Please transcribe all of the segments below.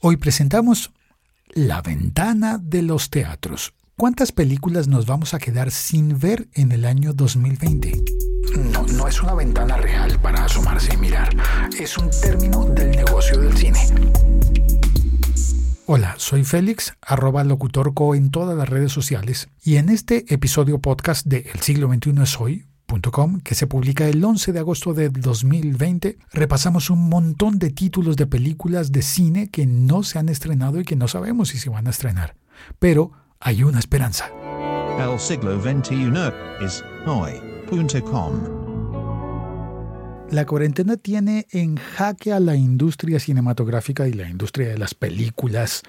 Hoy presentamos La ventana de los teatros. ¿Cuántas películas nos vamos a quedar sin ver en el año 2020? No, no es una ventana real para asomarse y mirar. Es un término del negocio del cine. Hola, soy Félix, arroba locutorco en todas las redes sociales, y en este episodio podcast de El siglo XXI es hoy, que se publica el 11 de agosto de 2020, repasamos un montón de títulos de películas de cine que no se han estrenado y que no sabemos si se van a estrenar. Pero hay una esperanza. El siglo XXI es hoy.com. La cuarentena tiene en jaque a la industria cinematográfica y la industria de las películas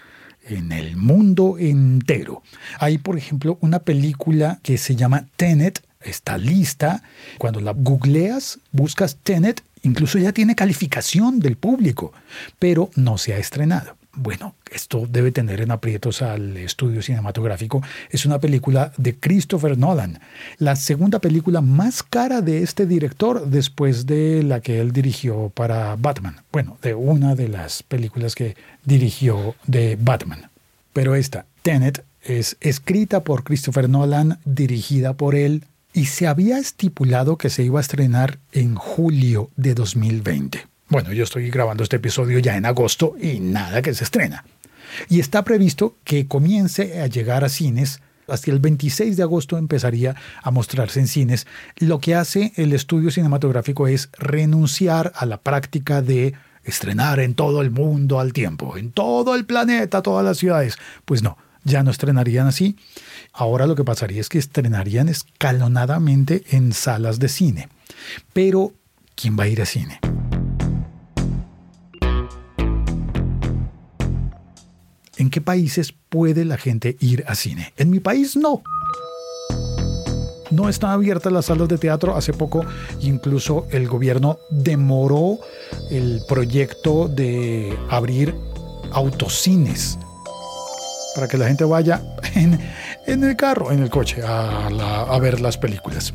en el mundo entero. Hay, por ejemplo, una película que se llama Tenet, está lista. Cuando la googleas, buscas Tenet, incluso ya tiene calificación del público, pero no se ha estrenado. Bueno, esto debe tener en aprietos al estudio cinematográfico. Es una película de Christopher Nolan, la segunda película más cara de este director después de la que él dirigió para Batman. Bueno, de una de las películas que dirigió de Batman. Pero esta, Tenet, es escrita por Christopher Nolan, dirigida por él, y se había estipulado que se iba a estrenar en julio de 2020. Bueno, yo estoy grabando este episodio ya en agosto y nada que se estrena. Y está previsto que comience a llegar a cines hasta el 26 de agosto empezaría a mostrarse en cines. Lo que hace el estudio cinematográfico es renunciar a la práctica de estrenar en todo el mundo al tiempo, en todo el planeta, todas las ciudades. Pues no, ya no estrenarían así. Ahora lo que pasaría es que estrenarían escalonadamente en salas de cine. Pero, ¿quién va a ir a cine? ¿En qué países puede la gente ir a cine? En mi país no. No están abiertas las salas de teatro. Hace poco incluso el gobierno demoró el proyecto de abrir autocines para que la gente vaya en, el carro, en el coche, a, ver las películas.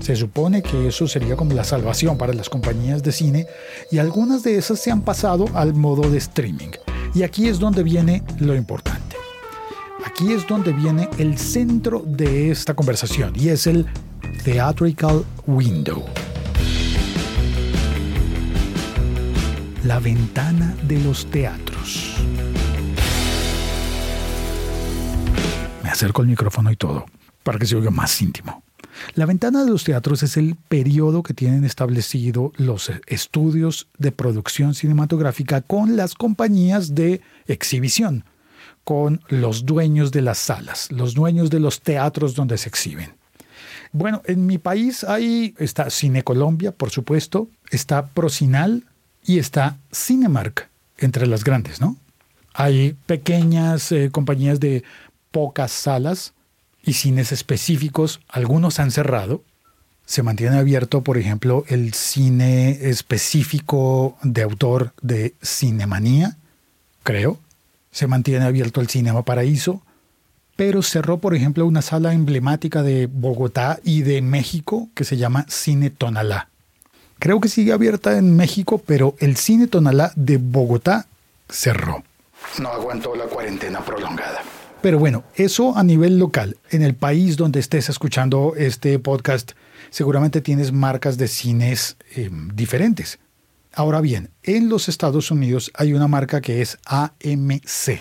Se supone que eso sería como la salvación para las compañías de cine y algunas de esas se han pasado al modo de streaming. Y aquí es donde viene lo importante. Aquí es donde viene el centro de esta conversación y es el theatrical window. La ventana de los teatros. Me acerco al micrófono y todo, para que se oiga más íntimo. La ventana de los teatros es el periodo que tienen establecido los estudios de producción cinematográfica con las compañías de exhibición, con los dueños de las salas, los dueños de los teatros donde se exhiben. Bueno, en mi país ahí está Cine Colombia, por supuesto, está Procinal, y está Cinemark entre las grandes, ¿no? Hay pequeñas eh, compañías de pocas salas y cines específicos, algunos han cerrado. Se mantiene abierto, por ejemplo, el cine específico de autor de Cinemanía, creo. Se mantiene abierto el Cinema Paraíso, pero cerró, por ejemplo, una sala emblemática de Bogotá y de México que se llama Cine Tonalá. Creo que sigue abierta en México, pero el cine Tonalá de Bogotá cerró. No aguantó la cuarentena prolongada. Pero bueno, eso a nivel local. En el país donde estés escuchando este podcast, seguramente tienes marcas de cines em, diferentes. Ahora bien, en los Estados Unidos hay una marca que es AMC.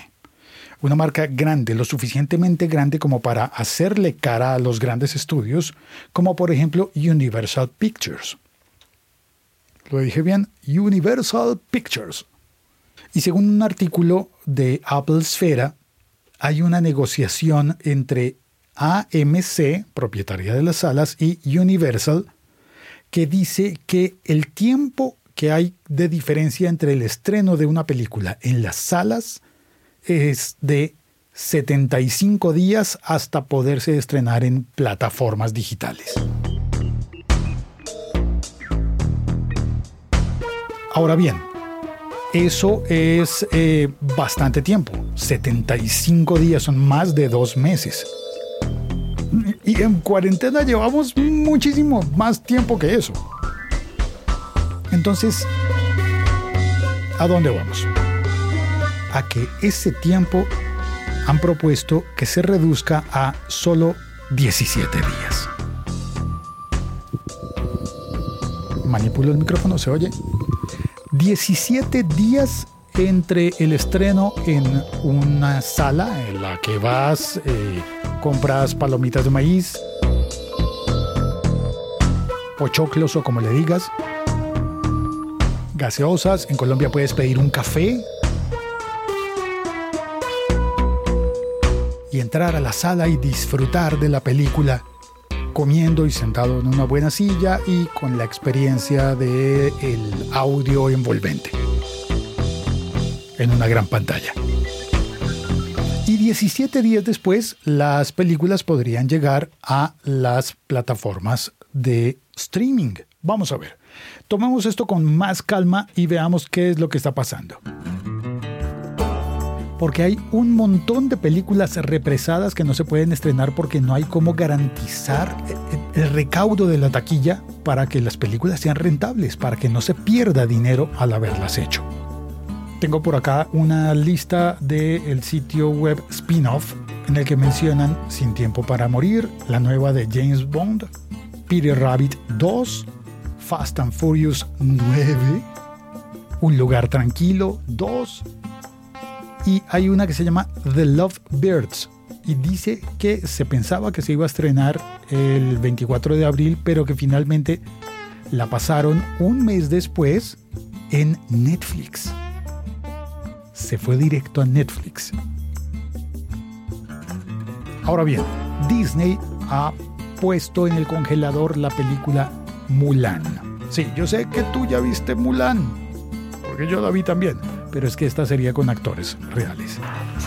Una marca grande, lo suficientemente grande como para hacerle cara a los grandes estudios, como por ejemplo Universal Pictures lo dije bien, Universal Pictures. Y según un artículo de Apple Sfera, hay una negociación entre AMC, propietaria de las salas, y Universal, que dice que el tiempo que hay de diferencia entre el estreno de una película en las salas es de 75 días hasta poderse estrenar en plataformas digitales. Ahora bien, eso es eh, bastante tiempo. 75 días son más de dos meses. Y en cuarentena llevamos muchísimo más tiempo que eso. Entonces, ¿A dónde vamos? A que ese tiempo han propuesto que se reduzca a solo 17 días. Manipulo el micrófono, ¿se oye? 17 días entre el estreno en una sala en la que vas, eh, compras palomitas de maíz, pochoclos o como le digas, gaseosas. En Colombia puedes pedir un café y entrar a la sala y disfrutar de la película comiendo y sentado en una buena silla y con la experiencia de el audio envolvente en una gran pantalla. Y 17 días después, las películas podrían llegar a las plataformas de streaming. Vamos a ver. Tomemos esto con más calma y veamos qué es lo que está pasando. Porque hay un montón de películas represadas que no se pueden estrenar porque no hay cómo garantizar el recaudo de la taquilla para que las películas sean rentables, para que no se pierda dinero al haberlas hecho. Tengo por acá una lista del sitio web Spinoff en el que mencionan Sin tiempo para morir, la nueva de James Bond, Peter Rabbit 2, Fast and Furious 9, Un lugar tranquilo 2 y hay una que se llama The Love Birds y dice que se pensaba que se iba a estrenar el 24 de abril pero que finalmente la pasaron un mes después en Netflix se fue directo a Netflix. Ahora bien, Disney ha puesto en el congelador la película Mulan. Sí, yo sé que tú ya viste Mulan, porque yo la vi también, pero es que esta sería con actores reales.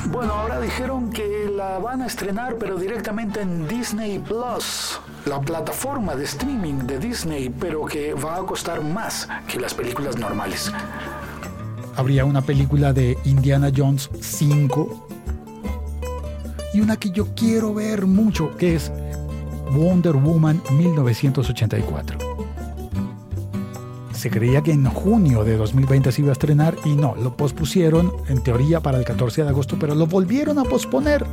Bueno, ahora dijeron que la van a estrenar, pero directamente en Disney Plus, la plataforma de streaming de Disney, pero que va a costar más que las películas normales habría una película de Indiana Jones 5 y una que yo quiero ver mucho, que es Wonder Woman 1984. Se creía que en junio de 2020 se iba a estrenar y no, lo pospusieron en teoría para el 14 de agosto, pero lo volvieron a posponer.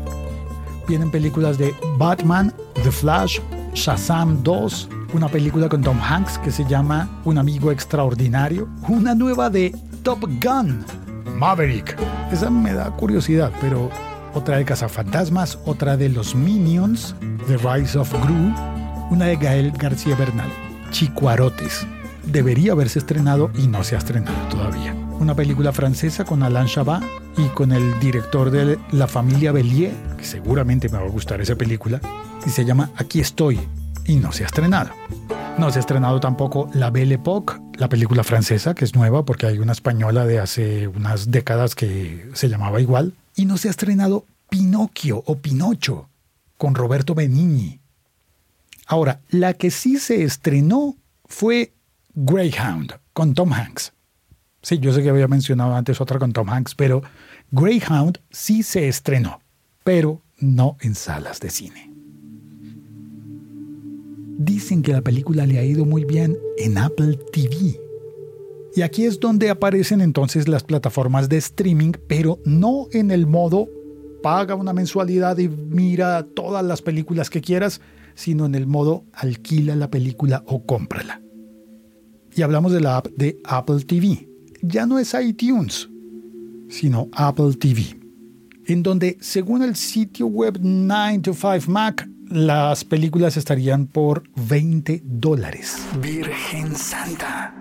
Vienen películas de Batman, The Flash, Shazam 2, una película con Tom Hanks que se llama Un amigo extraordinario, una nueva de Top Gun, Maverick. Esa me da curiosidad, pero otra de Cazafantasmas, otra de los Minions, The Rise of Gru, una de Gael García Bernal, Chicuarotes. Debería haberse estrenado y no se ha estrenado todavía. Una película francesa con Alain Chabat y con el director de La familia Bellier, que seguramente me va a gustar esa película, y se llama Aquí estoy, y no se ha estrenado. No se ha estrenado tampoco La Belle Époque, la película francesa, que es nueva porque hay una española de hace unas décadas que se llamaba igual. Y no se ha estrenado Pinocchio o Pinocho con Roberto Benigni. Ahora, la que sí se estrenó fue Greyhound con Tom Hanks. Sí, yo sé que había mencionado antes otra con Tom Hanks, pero Greyhound sí se estrenó, pero no en salas de cine. Dicen que la película le ha ido muy bien en Apple TV. Y aquí es donde aparecen entonces las plataformas de streaming, pero no en el modo paga una mensualidad y mira todas las películas que quieras, sino en el modo alquila la película o cómprala. Y hablamos de la app de Apple TV. Ya no es iTunes, sino Apple TV, en donde según el sitio web 9 to 5 Mac las películas estarían por 20 dólares. Virgen Santa.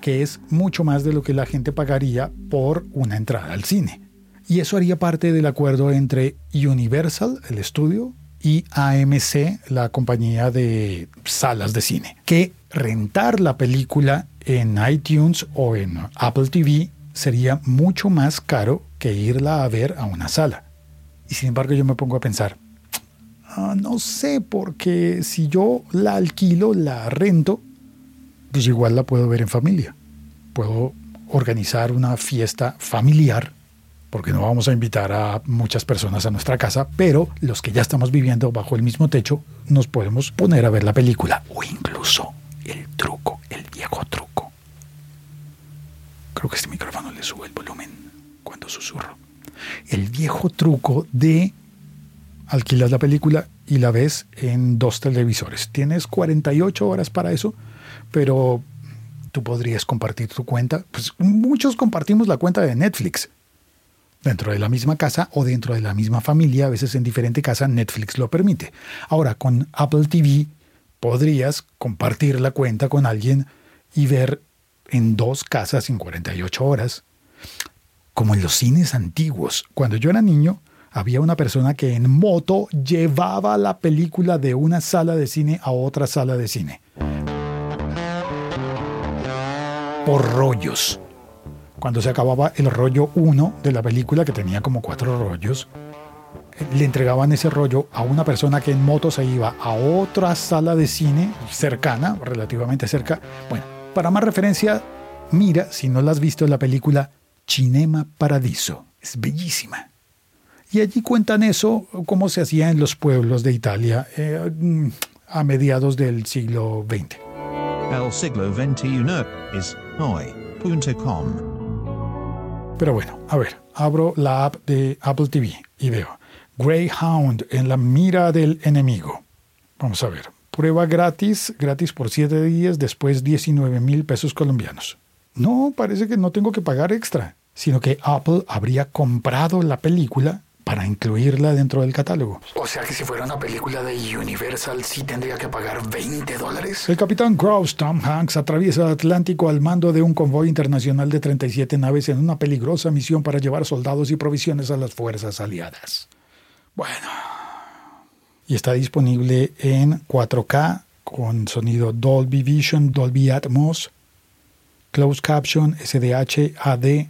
Que es mucho más de lo que la gente pagaría por una entrada al cine. Y eso haría parte del acuerdo entre Universal, el estudio, y AMC, la compañía de salas de cine, que rentar la película en iTunes o en Apple TV sería mucho más caro que irla a ver a una sala. Y sin embargo yo me pongo a pensar, Ah, no sé, porque si yo la alquilo, la rento, pues igual la puedo ver en familia. Puedo organizar una fiesta familiar, porque no vamos a invitar a muchas personas a nuestra casa, pero los que ya estamos viviendo bajo el mismo techo, nos podemos poner a ver la película o incluso el truco, el viejo truco. Creo que este micrófono le sube el volumen cuando susurro. El viejo truco de alquilar la película y la ves en dos televisores. Tienes 48 horas para eso, pero tú podrías compartir tu cuenta. Pues muchos compartimos la cuenta de Netflix dentro de la misma casa o dentro de la misma familia, a veces en diferente casa, Netflix lo permite. Ahora, con Apple TV podrías compartir la cuenta con alguien y ver en dos casas en 48 horas, como en los cines antiguos. Cuando yo era niño, había una persona que en moto llevaba la película de una sala de cine a otra sala de cine. Por rollos. Cuando se acababa el rollo 1 de la película, que tenía como cuatro rollos, le entregaban ese rollo a una persona que en moto se iba a otra sala de cine cercana, relativamente cerca. Bueno, para más referencia, mira, si no la has visto, la película Cinema Paradiso. Es bellísima. Y allí cuentan eso, cómo se hacía en los pueblos de Italia eh, a mediados del siglo XX. El siglo XXI es hoy.com. Pero bueno, a ver, abro la app de Apple TV y veo Greyhound en la mira del enemigo. Vamos a ver. Prueba gratis, gratis por 7 días, después 19 mil pesos colombianos. No, parece que no tengo que pagar extra, sino que Apple habría comprado la película para incluirla dentro del catálogo. O sea que si fuera una película de Universal sí tendría que pagar 20 dólares. El capitán Grouse Tom Hanks atraviesa el Atlántico al mando de un convoy internacional de 37 naves en una peligrosa misión para llevar soldados y provisiones a las fuerzas aliadas. Bueno. Y está disponible en 4K con sonido Dolby Vision, Dolby Atmos, Closed Caption, SDH, AD.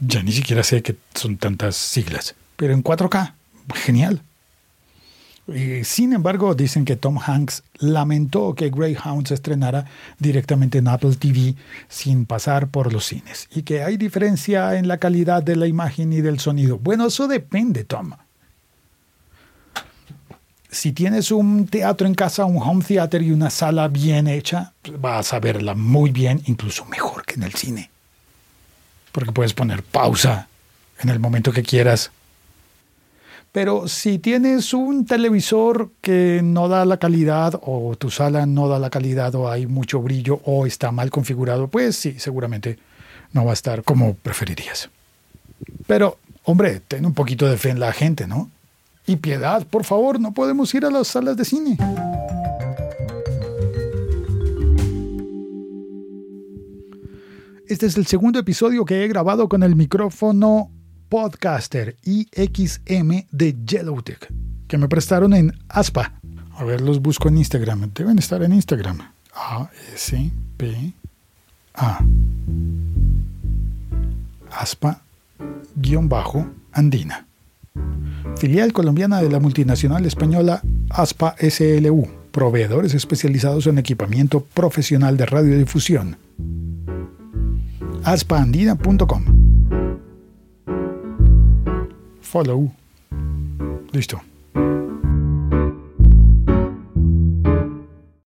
Ya ni siquiera sé que son tantas siglas. Pero en 4K. Genial. Sin embargo, dicen que Tom Hanks lamentó que Greyhound se estrenara directamente en Apple TV sin pasar por los cines y que hay diferencia en la calidad de la imagen y del sonido. Bueno, eso depende, Tom si tienes un teatro en casa, un home theater y una sala bien hecha, vas a verla muy bien, incluso mejor que en el cine. Porque puedes poner pausa en el momento que quieras. Pero si tienes un televisor que no da la calidad o tu sala no da la calidad o hay mucho brillo o está mal configurado, pues sí, seguramente no va a estar como preferirías. Pero, hombre, ten un poquito de fe en la gente, ¿no? Y piedad, por favor, no podemos ir a las salas de cine. Este es el segundo episodio que he grabado con el micrófono Podcaster IXM de Yellowtech, que me prestaron en Aspa. A ver, los busco en Instagram. Deben estar en Instagram. Aspa guion bajo Andina filial colombiana de la multinacional española ASPA SLU, proveedores especializados en equipamiento profesional de radiodifusión. aspaandina.com Falou. Listo.